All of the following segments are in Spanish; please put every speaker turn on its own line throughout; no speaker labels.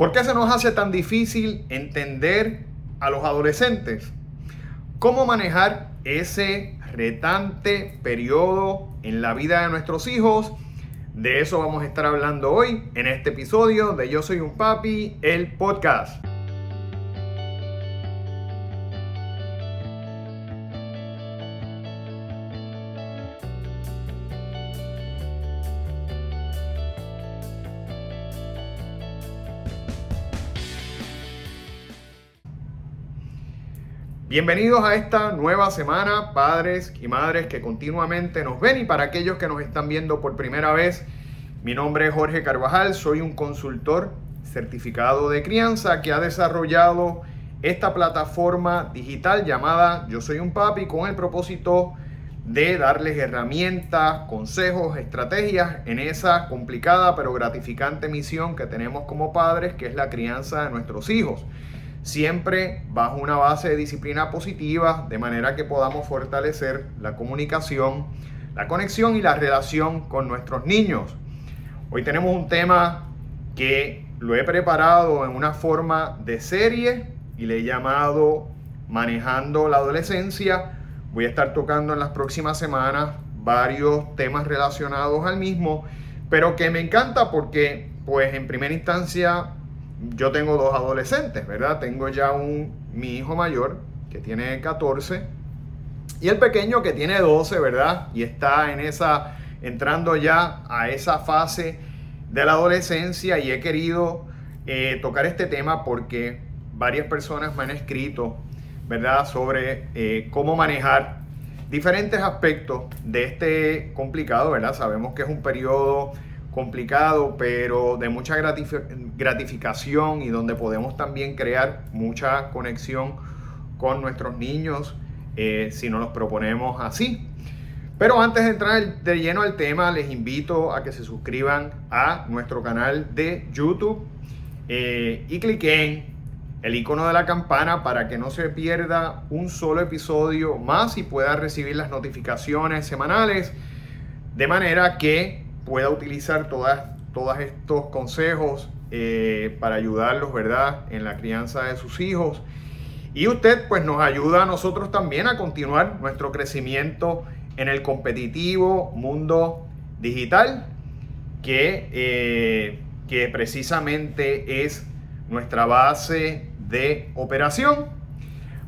¿Por qué se nos hace tan difícil entender a los adolescentes? ¿Cómo manejar ese retante periodo en la vida de nuestros hijos? De eso vamos a estar hablando hoy en este episodio de Yo Soy un Papi, el podcast. Bienvenidos a esta nueva semana, padres y madres que continuamente nos ven y para aquellos que nos están viendo por primera vez, mi nombre es Jorge Carvajal, soy un consultor certificado de crianza que ha desarrollado esta plataforma digital llamada Yo Soy un Papi con el propósito de darles herramientas, consejos, estrategias en esa complicada pero gratificante misión que tenemos como padres, que es la crianza de nuestros hijos siempre bajo una base de disciplina positiva, de manera que podamos fortalecer la comunicación, la conexión y la relación con nuestros niños. Hoy tenemos un tema que lo he preparado en una forma de serie y le he llamado Manejando la Adolescencia. Voy a estar tocando en las próximas semanas varios temas relacionados al mismo, pero que me encanta porque, pues en primera instancia, yo tengo dos adolescentes, ¿verdad? Tengo ya un, mi hijo mayor, que tiene 14, y el pequeño que tiene 12, ¿verdad? Y está en esa, entrando ya a esa fase de la adolescencia y he querido eh, tocar este tema porque varias personas me han escrito, ¿verdad? Sobre eh, cómo manejar diferentes aspectos de este complicado, ¿verdad? Sabemos que es un periodo complicado, pero de mucha gratificación y donde podemos también crear mucha conexión con nuestros niños eh, si nos los proponemos así. Pero antes de entrar de lleno al tema, les invito a que se suscriban a nuestro canal de YouTube eh, y cliquen el icono de la campana para que no se pierda un solo episodio más y pueda recibir las notificaciones semanales de manera que pueda utilizar todas, todos estos consejos eh, para ayudarlos, ¿verdad?, en la crianza de sus hijos. Y usted, pues, nos ayuda a nosotros también a continuar nuestro crecimiento en el competitivo mundo digital, que, eh, que precisamente es nuestra base de operación.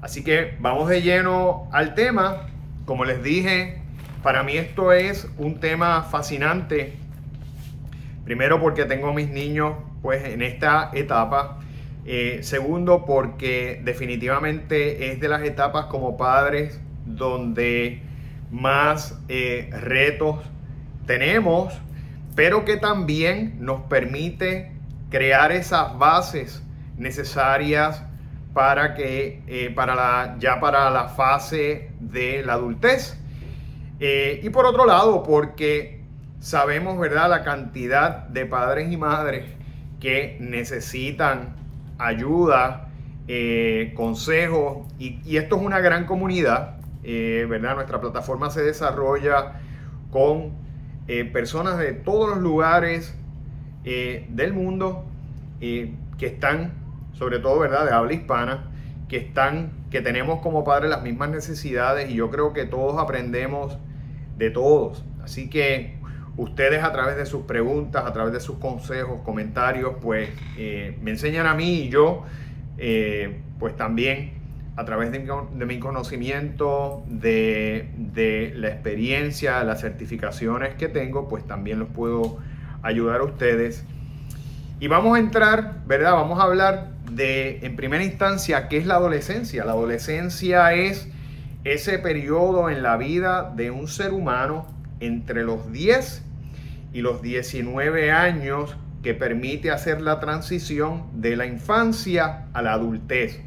Así que vamos de lleno al tema. Como les dije, para mí esto es un tema fascinante. Primero porque tengo mis niños pues en esta etapa. Eh, segundo porque definitivamente es de las etapas como padres donde más eh, retos tenemos, pero que también nos permite crear esas bases necesarias para que eh, para la, ya para la fase de la adultez. Eh, y por otro lado, porque sabemos, ¿verdad?, la cantidad de padres y madres que necesitan ayuda, eh, consejos, y, esto es una gran comunidad, eh, ¿verdad? Nuestra plataforma se desarrolla con personas de todos los lugares del mundo que están, sobre todo, ¿verdad?, de habla hispana, que están, que tenemos como padres las mismas necesidades y yo creo que todos aprendemos de todos. Así que ustedes a través de sus preguntas, a través de sus consejos, comentarios, pues eh, me enseñan a mí y yo, eh, pues también a través de mi, conocimiento, de, de, la experiencia, las certificaciones que tengo, pues también los puedo ayudar a ustedes. Y vamos a entrar, ¿verdad? Vamos a hablar de, en primera instancia, qué es la adolescencia. La adolescencia es ese periodo en la vida de un ser humano entre los 10 y los 19 años que permite hacer la transición de la infancia a la adultez.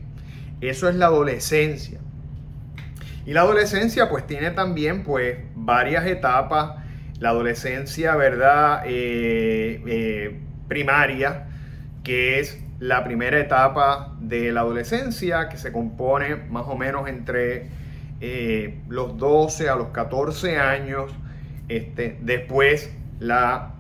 Eso es la adolescencia. Y la adolescencia pues tiene también pues varias etapas. La adolescencia, ¿verdad? Eh, eh, primaria, que es la primera etapa de la adolescencia, que se compone más o menos entre eh, los 12 a los 14 años, este, después la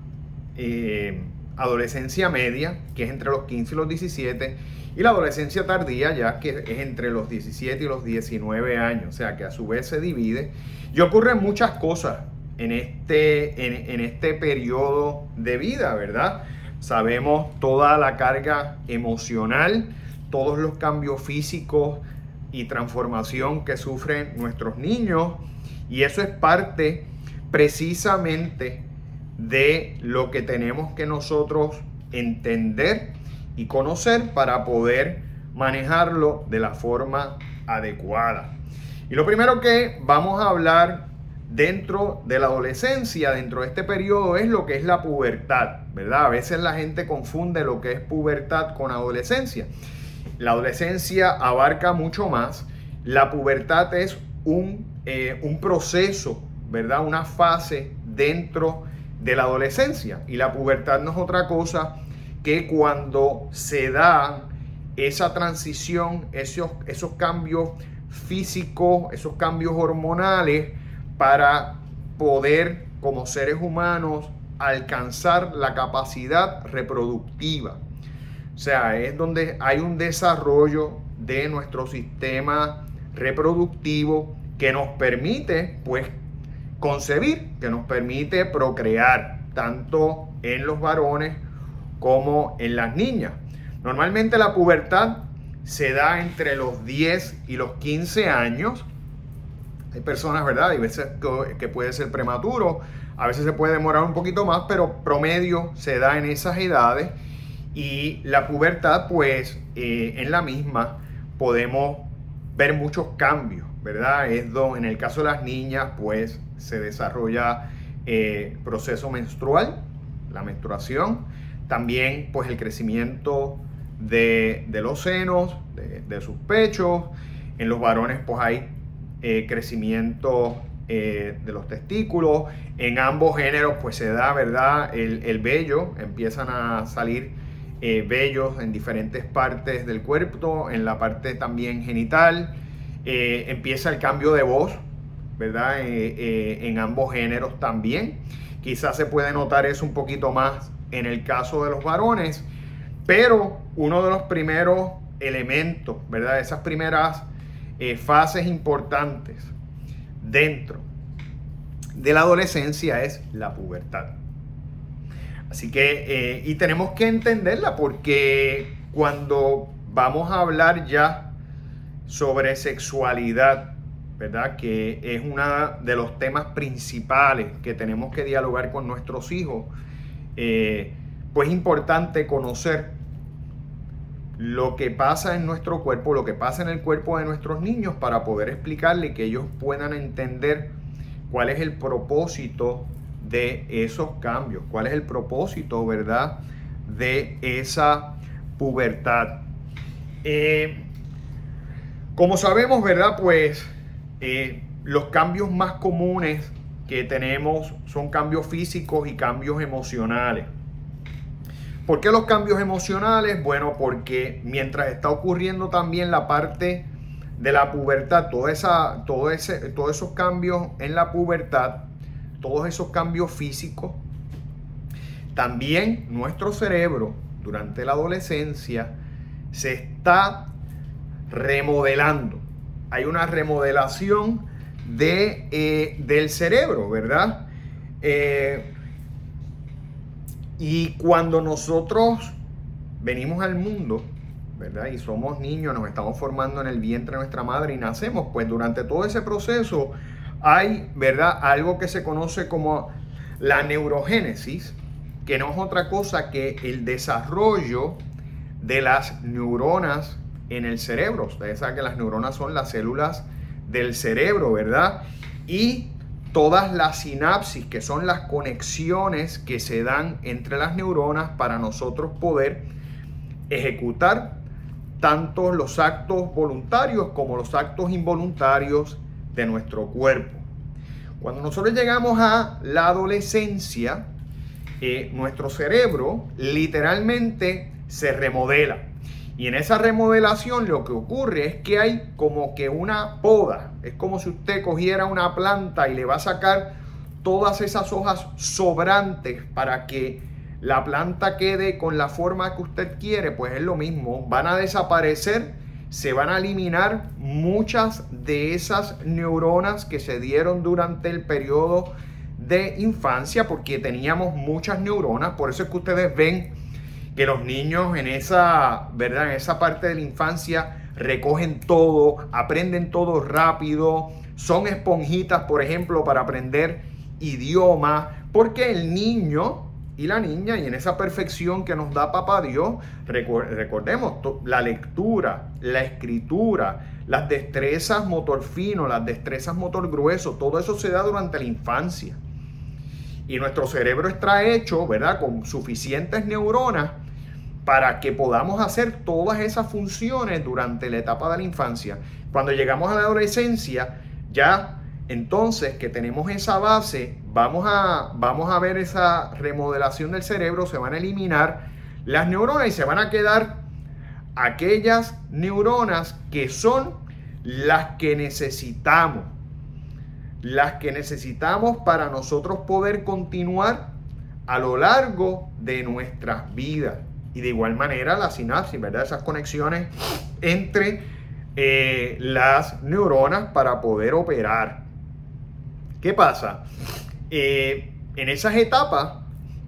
eh, adolescencia media, que es entre los 15 y los 17, y la adolescencia tardía ya que es entre los 17 y los 19 años, o sea que a su vez se divide. Y ocurren muchas cosas en este, en, en este periodo de vida, ¿verdad? Sabemos toda la carga emocional, todos los cambios físicos y transformación que sufren nuestros niños. Y eso es parte precisamente de lo que tenemos que nosotros entender y conocer para poder manejarlo de la forma adecuada. Y lo primero que vamos a hablar dentro de la adolescencia, dentro de este periodo, es lo que es la pubertad, ¿verdad? A veces la gente confunde lo que es pubertad con adolescencia. La adolescencia abarca mucho más. La pubertad es un, eh, un proceso, ¿verdad? Una fase dentro de la adolescencia. Y la pubertad no es otra cosa que cuando se da esa transición, esos, esos cambios físicos, esos cambios hormonales, para poder como seres humanos alcanzar la capacidad reproductiva. O sea, es donde hay un desarrollo de nuestro sistema reproductivo que nos permite pues concebir, que nos permite procrear, tanto en los varones como en las niñas. Normalmente la pubertad se da entre los 10 y los 15 años. Hay personas, ¿verdad? Hay veces que, puede ser prematuro, a veces se puede demorar un poquito más, pero promedio se da en esas edades. Y la pubertad, pues eh, en la misma podemos ver muchos cambios, ¿verdad? Es donde, en el caso de las niñas, pues se desarrolla eh, proceso menstrual, la menstruación también pues el crecimiento de, los senos, de, sus pechos. En los varones pues hay eh, crecimiento eh, de los testículos. En ambos géneros pues se da, ¿verdad? El, vello, empiezan a salir eh, en diferentes partes del cuerpo, en la parte también genital. empieza el cambio de voz, ¿verdad? en ambos géneros también. Quizás se puede notar eso un poquito más en el caso de los varones, pero uno de los primeros elementos, ¿verdad? Esas primeras eh, fases importantes dentro de la adolescencia es la pubertad. Así que, eh, y tenemos que entenderla porque cuando vamos a hablar ya sobre sexualidad, ¿verdad? Que es uno de los temas principales que tenemos que dialogar con nuestros hijos eh, pues es importante conocer lo que pasa en nuestro cuerpo, lo que pasa en el cuerpo de nuestros niños para poder explicarle que ellos puedan entender cuál es el propósito de esos cambios, cuál es el propósito, ¿verdad?, de esa pubertad. Eh, como sabemos, ¿verdad? Pues eh, los cambios más comunes que tenemos son cambios físicos y cambios emocionales. ¿Por qué los cambios emocionales? Bueno, porque mientras está ocurriendo también la parte de la pubertad, toda esa, todo todos esos cambios en la pubertad, todos esos cambios físicos, también nuestro cerebro durante la adolescencia se está remodelando. Hay una remodelación de, eh, del cerebro, ¿verdad? Eh, y cuando nosotros venimos al mundo, ¿verdad? Y somos niños, nos estamos formando en el vientre de nuestra madre y nacemos, pues durante todo ese proceso hay, ¿verdad? Algo que se conoce como la neurogénesis, que no es otra cosa que el desarrollo de las neuronas en el cerebro. Ustedes saben que las neuronas son las células del cerebro, ¿verdad? Y todas las sinapsis, que son las conexiones que se dan entre las neuronas para nosotros poder ejecutar tanto los actos voluntarios como los actos involuntarios de nuestro cuerpo. Cuando nosotros llegamos a la adolescencia, eh, nuestro cerebro literalmente se remodela. Y en esa remodelación lo que ocurre es que hay como que una poda. Es como si usted cogiera una planta y le va a sacar todas esas hojas sobrantes para que la planta quede con la forma que usted quiere, pues es lo mismo. Van a desaparecer, se van a eliminar muchas de esas neuronas que se dieron durante el periodo de infancia, porque teníamos muchas neuronas. Por eso es que ustedes ven que los niños en esa, ¿verdad? En esa parte de la infancia recogen todo, aprenden todo rápido, son esponjitas, por ejemplo, para aprender idiomas, porque el niño y la niña, y en esa perfección que nos da Papá Dios, recordemos la lectura, la escritura, las destrezas motor fino, las destrezas motor grueso, todo eso se da durante la infancia. Y nuestro cerebro está hecho, ¿verdad?, con suficientes neuronas para que podamos hacer todas esas funciones durante la etapa de la infancia. Cuando llegamos a la adolescencia, ya entonces que tenemos esa base, vamos a, vamos a ver esa remodelación del cerebro, se van a eliminar las neuronas y se van a quedar aquellas neuronas que son las que necesitamos, las que necesitamos para nosotros poder continuar a lo largo de nuestras vidas. Y de igual manera la sinapsis, ¿verdad? Esas conexiones entre eh, las neuronas para poder operar. ¿Qué pasa? Eh, en esas etapas,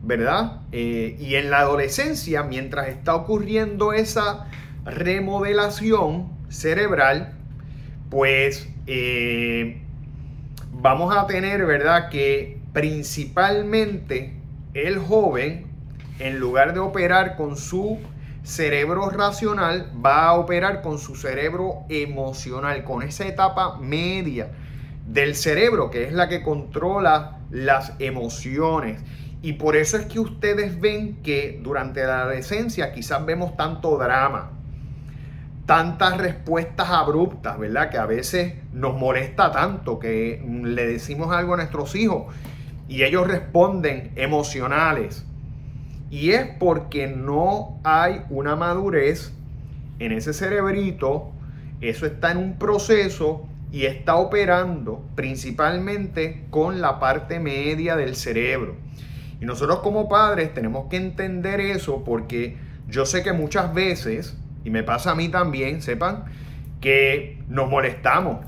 ¿verdad? Eh, y en la adolescencia, mientras está ocurriendo esa remodelación cerebral, pues vamos a tener, ¿verdad? Que principalmente el joven en lugar de operar con su cerebro racional, va a operar con su cerebro emocional, con esa etapa media del cerebro, que es la que controla las emociones. Y por eso es que ustedes ven que durante la adolescencia quizás vemos tanto drama, tantas respuestas abruptas, ¿verdad? Que a veces nos molesta tanto que le decimos algo a nuestros hijos y ellos responden emocionales y es porque no hay una madurez en ese cerebrito, eso está en un proceso y está operando principalmente con la parte media del cerebro. Y nosotros como padres tenemos que entender eso porque yo sé que muchas veces, y me pasa a mí también, sepan, que nos molestamos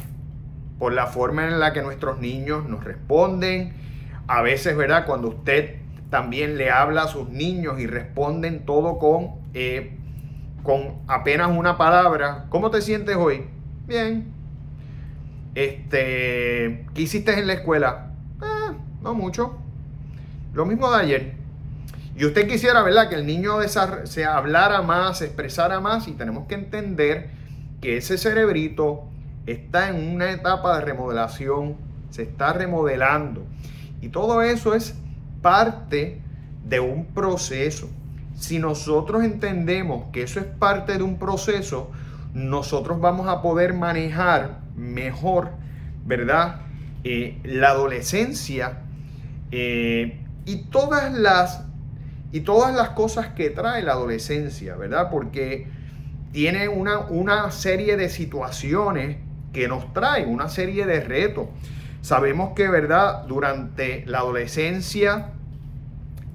por la forma en la que nuestros niños nos responden. A veces, ¿verdad? Cuando usted también le habla a sus niños y responden todo con, eh, con apenas una palabra. ¿Cómo te sientes hoy? Bien. Este, ¿Qué hiciste en la escuela? Eh, no mucho. Lo mismo de ayer. Y usted quisiera, ¿verdad? Que el niño se hablara más, se expresara más y tenemos que entender que ese cerebrito está en una etapa de remodelación, se está remodelando. Y todo eso es parte de un proceso. Si nosotros entendemos que eso es parte de un proceso, nosotros vamos a poder manejar mejor, ¿verdad? Eh, la adolescencia eh, y todas las y todas las cosas que trae la adolescencia, ¿verdad? Porque tiene una, una serie de situaciones que nos trae, una serie de retos. Sabemos que, ¿verdad? Durante la adolescencia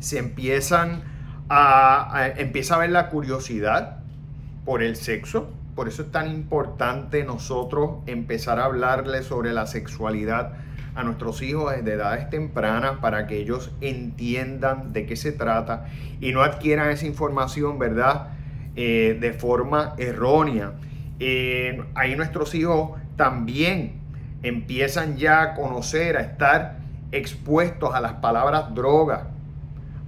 se empiezan a, empieza a ver la curiosidad por el sexo. Por eso es tan importante nosotros empezar a hablarle sobre la sexualidad a nuestros hijos desde edades tempranas para que ellos entiendan de qué se trata y no adquieran esa información, ¿verdad? Eh, de forma errónea. Eh, ahí nuestros hijos también empiezan ya a conocer, a estar expuestos a las palabras droga,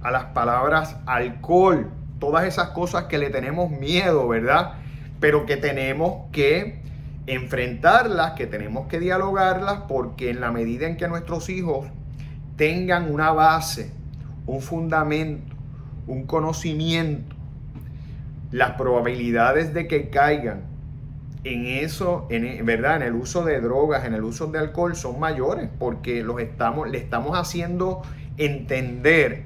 a las palabras alcohol, todas esas cosas que le tenemos miedo, ¿verdad? Pero que tenemos que enfrentarlas, que tenemos que dialogarlas, porque en la medida en que nuestros hijos tengan una base, un fundamento, un conocimiento, las probabilidades de que caigan en eso, en, ¿verdad? En el uso de drogas, en el uso de alcohol son mayores porque los estamos, le estamos haciendo entender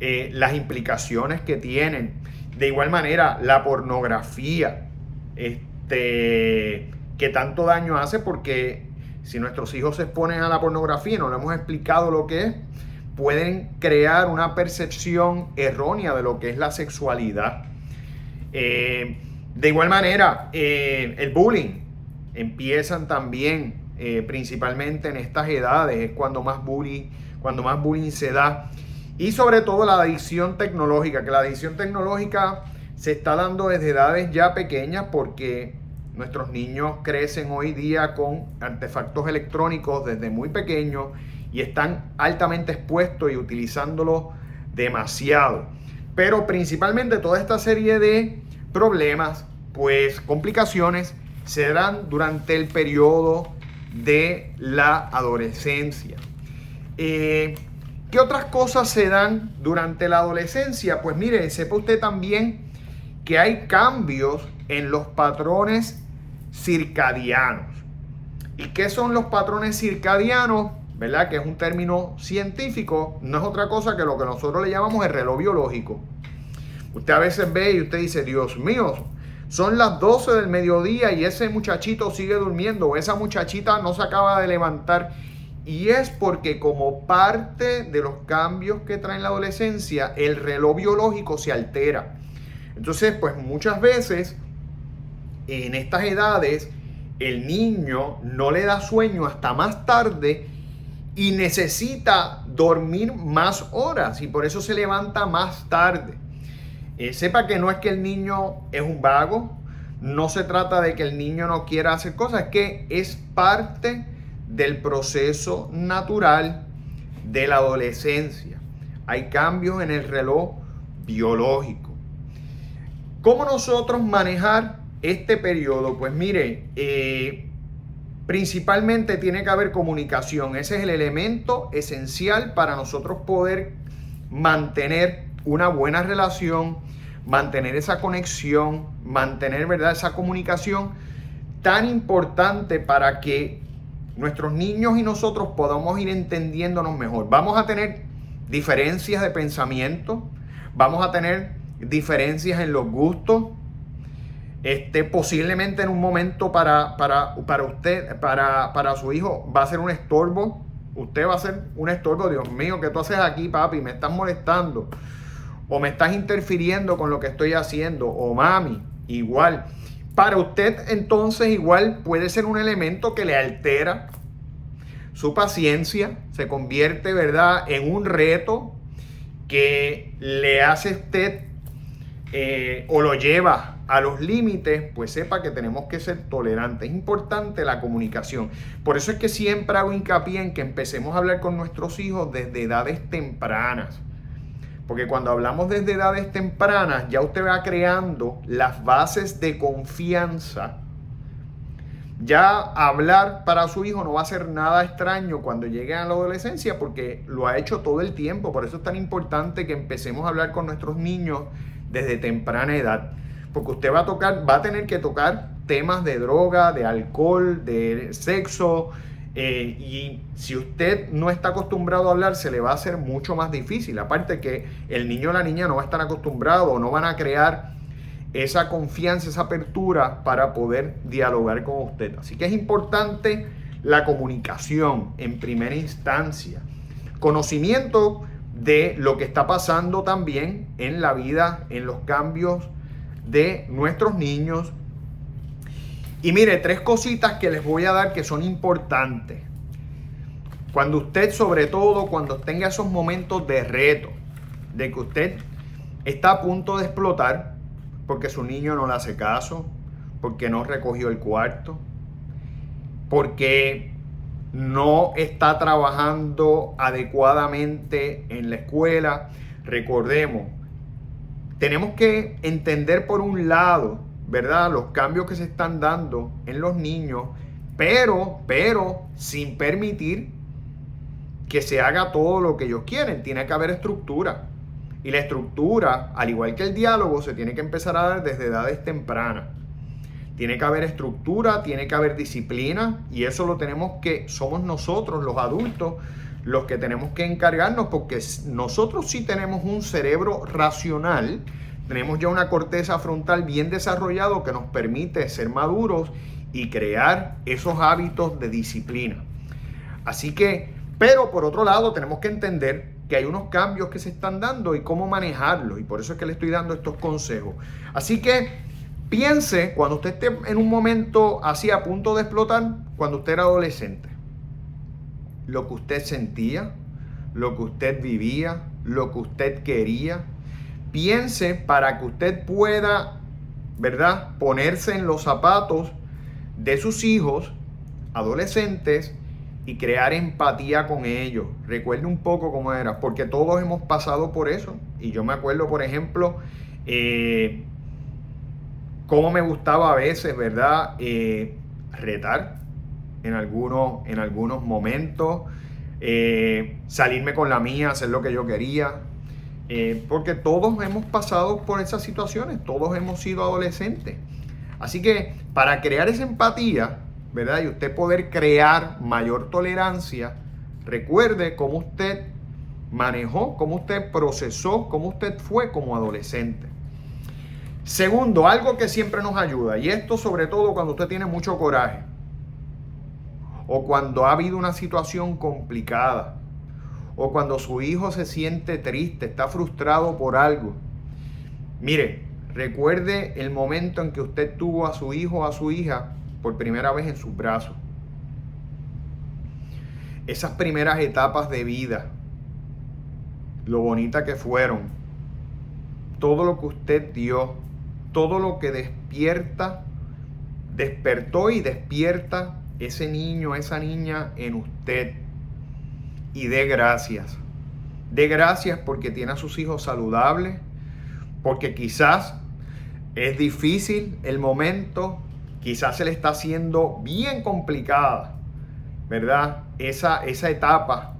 eh, las implicaciones que tienen. De igual manera, la pornografía, este, que tanto daño hace porque si nuestros hijos se exponen a la pornografía y no le hemos explicado lo que es, pueden crear una percepción errónea de lo que es la sexualidad. Eh, de igual manera, eh, el bullying empiezan también, eh, principalmente en estas edades, es cuando más bullying, cuando más bullying se da. Y sobre todo la adicción tecnológica, que la adicción tecnológica se está dando desde edades ya pequeñas porque nuestros niños crecen hoy día con artefactos electrónicos desde muy pequeños y están altamente expuestos y utilizándolo demasiado. Pero principalmente toda esta serie de problemas, pues complicaciones, se dan durante el periodo de la adolescencia. Eh, ¿Qué otras cosas se dan durante la adolescencia? Pues mire, sepa usted también que hay cambios en los patrones circadianos. ¿Y qué son los patrones circadianos? ¿Verdad? Que es un término científico, no es otra cosa que lo que nosotros le llamamos el reloj biológico. Usted a veces ve y usted dice, Dios mío, son las 12 del mediodía y ese muchachito sigue durmiendo o esa muchachita no se acaba de levantar. Y es porque como parte de los cambios que trae la adolescencia, el reloj biológico se altera. Entonces, pues muchas veces en estas edades el niño no le da sueño hasta más tarde y necesita dormir más horas y por eso se levanta más tarde. Eh, sepa que no es que el niño es un vago, no se trata de que el niño no quiera hacer cosas, es que es parte del proceso natural de la adolescencia. Hay cambios en el reloj biológico. ¿Cómo nosotros manejar este periodo, pues mire, eh, principalmente tiene que haber comunicación. Ese es el elemento esencial para nosotros poder mantener una buena relación, mantener esa conexión, mantener ¿verdad? esa comunicación tan importante para que nuestros niños y nosotros podamos ir entendiéndonos mejor. Vamos a tener diferencias de pensamiento, vamos a tener diferencias en los gustos, este, posiblemente en un momento para, para, para usted, para, para su hijo, va a ser un estorbo. Usted va a ser un estorbo, Dios mío, ¿qué tú haces aquí, papi? Me estás molestando. O me estás interfiriendo con lo que estoy haciendo. O mami, igual. Para usted entonces igual puede ser un elemento que le altera su paciencia, se convierte, ¿verdad?, en un reto que le hace usted eh, o lo lleva a los límites, pues sepa que tenemos que ser tolerantes. Es importante la comunicación. Por eso es que siempre hago hincapié en que empecemos a hablar con nuestros hijos desde edades tempranas. Porque cuando hablamos desde edades tempranas, ya usted va creando las bases de confianza. Ya hablar para su hijo no va a ser nada extraño cuando llegue a la adolescencia porque lo ha hecho todo el tiempo. Por eso es tan importante que empecemos a hablar con nuestros niños desde temprana edad porque usted va a tocar, va a tener que tocar temas de droga, de alcohol, de sexo, eh, y si usted no está acostumbrado a hablar, se le va a hacer mucho más difícil. Aparte que el niño o la niña no va a estar acostumbrado o no van a crear esa confianza, esa apertura para poder dialogar con usted. Así que es importante la comunicación en primera instancia. Conocimiento de lo que está pasando también en la vida, en los cambios de nuestros niños. Y mire, tres cositas que les voy a dar que son importantes. Cuando usted, sobre todo, cuando tenga esos momentos de reto, de que usted está a punto de explotar, porque su niño no le hace caso, porque no recogió el cuarto, porque no está trabajando adecuadamente en la escuela. Recordemos, tenemos que entender por un lado, ¿verdad? Los cambios que se están dando en los niños, pero, pero sin permitir que se haga todo lo que ellos quieren. Tiene que haber estructura. Y la estructura, al igual que el diálogo, se tiene que empezar a dar desde edades tempranas. Tiene que haber estructura, tiene que haber disciplina y eso lo tenemos que, somos nosotros los adultos los que tenemos que encargarnos porque nosotros sí tenemos un cerebro racional, tenemos ya una corteza frontal bien desarrollado que nos permite ser maduros y crear esos hábitos de disciplina. Así que, pero por otro lado tenemos que entender que hay unos cambios que se están dando y cómo manejarlos. Y por eso es que le estoy dando estos consejos. Así que piense cuando usted esté en un momento así a punto de explotar, cuando usted era adolescente, lo que usted sentía, lo que usted vivía, lo que usted quería. Piense para que usted pueda, ¿verdad?, ponerse en los zapatos de sus hijos adolescentes y crear empatía con ellos. Recuerde un poco cómo era, porque todos hemos pasado por eso. Y yo me acuerdo, por ejemplo, eh, cómo me gustaba a veces, ¿verdad? Eh, retar en algunos, en algunos momentos, eh, salirme con la mía, hacer lo que yo quería. Porque todos hemos pasado por esas situaciones, todos hemos sido adolescentes. Así que para crear esa empatía, ¿verdad? Y usted poder crear mayor tolerancia, recuerde cómo usted manejó, cómo usted procesó, cómo usted fue como adolescente. Segundo, algo que siempre nos ayuda, y esto sobre todo cuando usted tiene mucho coraje, o cuando ha habido una situación complicada, o cuando su hijo se siente triste, está frustrado por algo. Mire, recuerde el momento en que usted tuvo a su hijo o a su hija por primera vez en sus brazos. Esas primeras etapas de vida, lo bonita que fueron, todo lo que usted dio, todo lo que despierta, despertó y despierta ese niño, esa niña en usted. Y dé gracias. Dé gracias porque tiene a sus hijos saludables, porque quizás es difícil el momento, quizás se le está haciendo bien complicada, ¿verdad? Esa, esa etapa.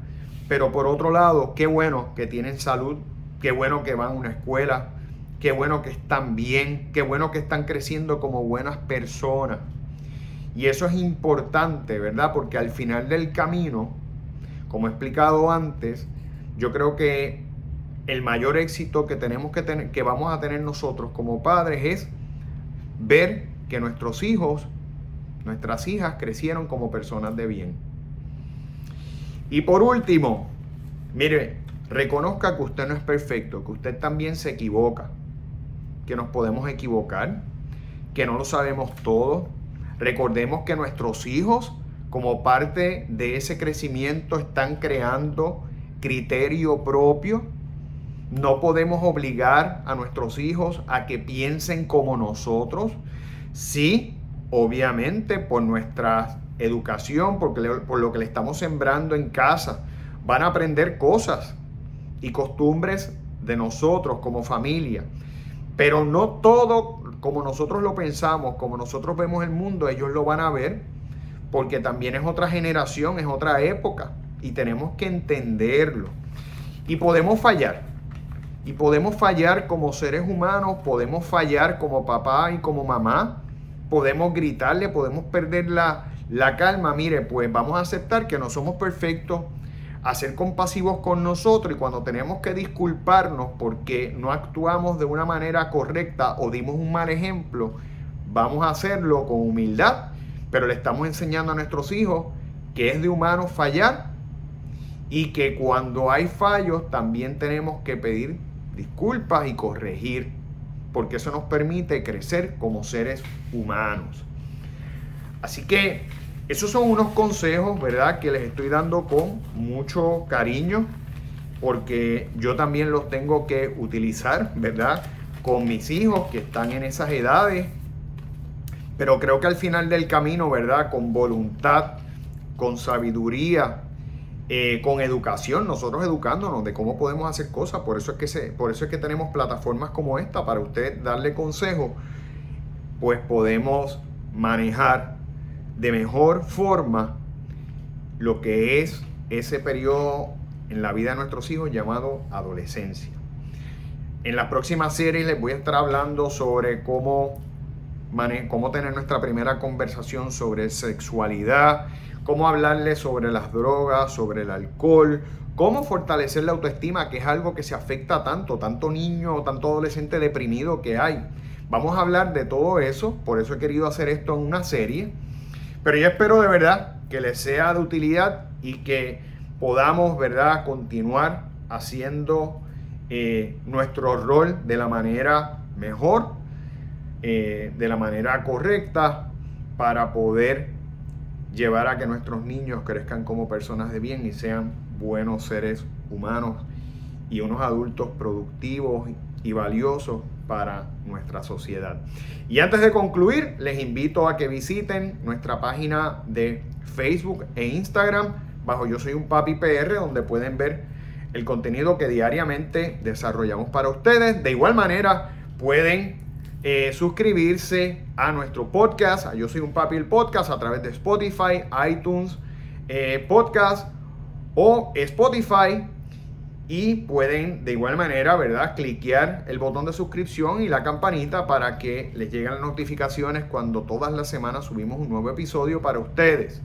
Pero por otro lado, qué bueno que tienen salud, qué bueno que van a una escuela, qué bueno que están bien, qué bueno que están creciendo como buenas personas. Y eso es importante, ¿verdad? Porque al final del camino, como he explicado antes, yo creo que el mayor éxito que tenemos que tener, que vamos a tener nosotros como padres es ver que nuestros hijos, nuestras hijas crecieron como personas de bien. Y por último, mire, reconozca que usted no es perfecto, que usted también se equivoca, que nos podemos equivocar, que no lo sabemos todo. Recordemos que nuestros hijos, como parte de ese crecimiento, están creando criterio propio. No podemos obligar a nuestros hijos a que piensen como nosotros. Sí, obviamente por nuestra educación, porque por lo que le estamos sembrando en casa, van a aprender cosas y costumbres de nosotros como familia. Pero no todo como nosotros lo pensamos, como nosotros vemos el mundo, ellos lo van a ver, porque también es otra generación, es otra época, y tenemos que entenderlo. Y podemos fallar, y podemos fallar como seres humanos, podemos fallar como papá y como mamá, podemos gritarle, podemos perder la, la calma. Mire, pues vamos a aceptar que no somos perfectos, a ser compasivos con nosotros y cuando tenemos que disculparnos porque no actuamos de una manera correcta o dimos un mal ejemplo, vamos a hacerlo con humildad, pero le estamos enseñando a nuestros hijos que es de humanos fallar y que cuando hay fallos también tenemos que pedir disculpas y corregir porque eso nos permite crecer como seres humanos. Así que esos son unos consejos, ¿verdad? Que les estoy dando con mucho cariño, porque yo también los tengo que utilizar, ¿verdad? Con mis hijos que están en esas edades. Pero creo que al final del camino, ¿verdad? Con voluntad, con sabiduría, eh, con educación, nosotros educándonos de cómo podemos hacer cosas. Por eso es que, se, por eso es que tenemos plataformas como esta para usted darle consejo, pues podemos manejar de mejor forma lo que es ese periodo en la vida de nuestros hijos llamado adolescencia. En la próxima serie les voy a estar hablando sobre cómo, cómo tener nuestra primera conversación sobre sexualidad, cómo hablarle sobre las drogas, sobre el alcohol, cómo fortalecer la autoestima, que es algo que se afecta tanto, tanto niño o tanto adolescente deprimido que hay. Vamos a hablar de todo eso, por eso he querido hacer esto en una serie, pero yo espero de verdad que les sea de utilidad y que podamos, ¿verdad?, continuar haciendo eh, nuestro rol de la manera mejor, eh, de la manera correcta, para poder llevar a que nuestros niños crezcan como personas de bien y sean buenos seres humanos y unos adultos productivos y valiosos para nuestra sociedad. Y antes de concluir, les invito a que visiten nuestra página de Facebook e Instagram bajo Yo Soy un Papi PR, donde pueden ver el contenido que diariamente desarrollamos para ustedes. De igual manera, pueden eh, suscribirse a nuestro podcast, a Yo Soy un Papi el podcast, a través de Spotify, iTunes, eh, Podcast o Spotify y pueden de igual manera, ¿verdad? Cliquear el botón de suscripción y la campanita para que les lleguen las notificaciones cuando todas las semanas subimos un nuevo episodio para ustedes.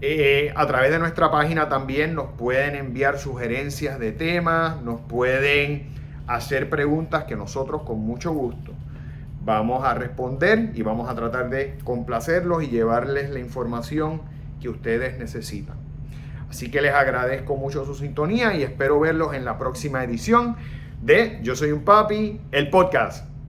Eh, a través de nuestra página también nos pueden enviar sugerencias de temas, nos pueden hacer preguntas que nosotros con mucho gusto vamos a responder y vamos a tratar de complacerlos y llevarles la información que ustedes necesitan. Así que les agradezco mucho su sintonía y espero verlos en la próxima edición de Yo Soy un Papi, el podcast.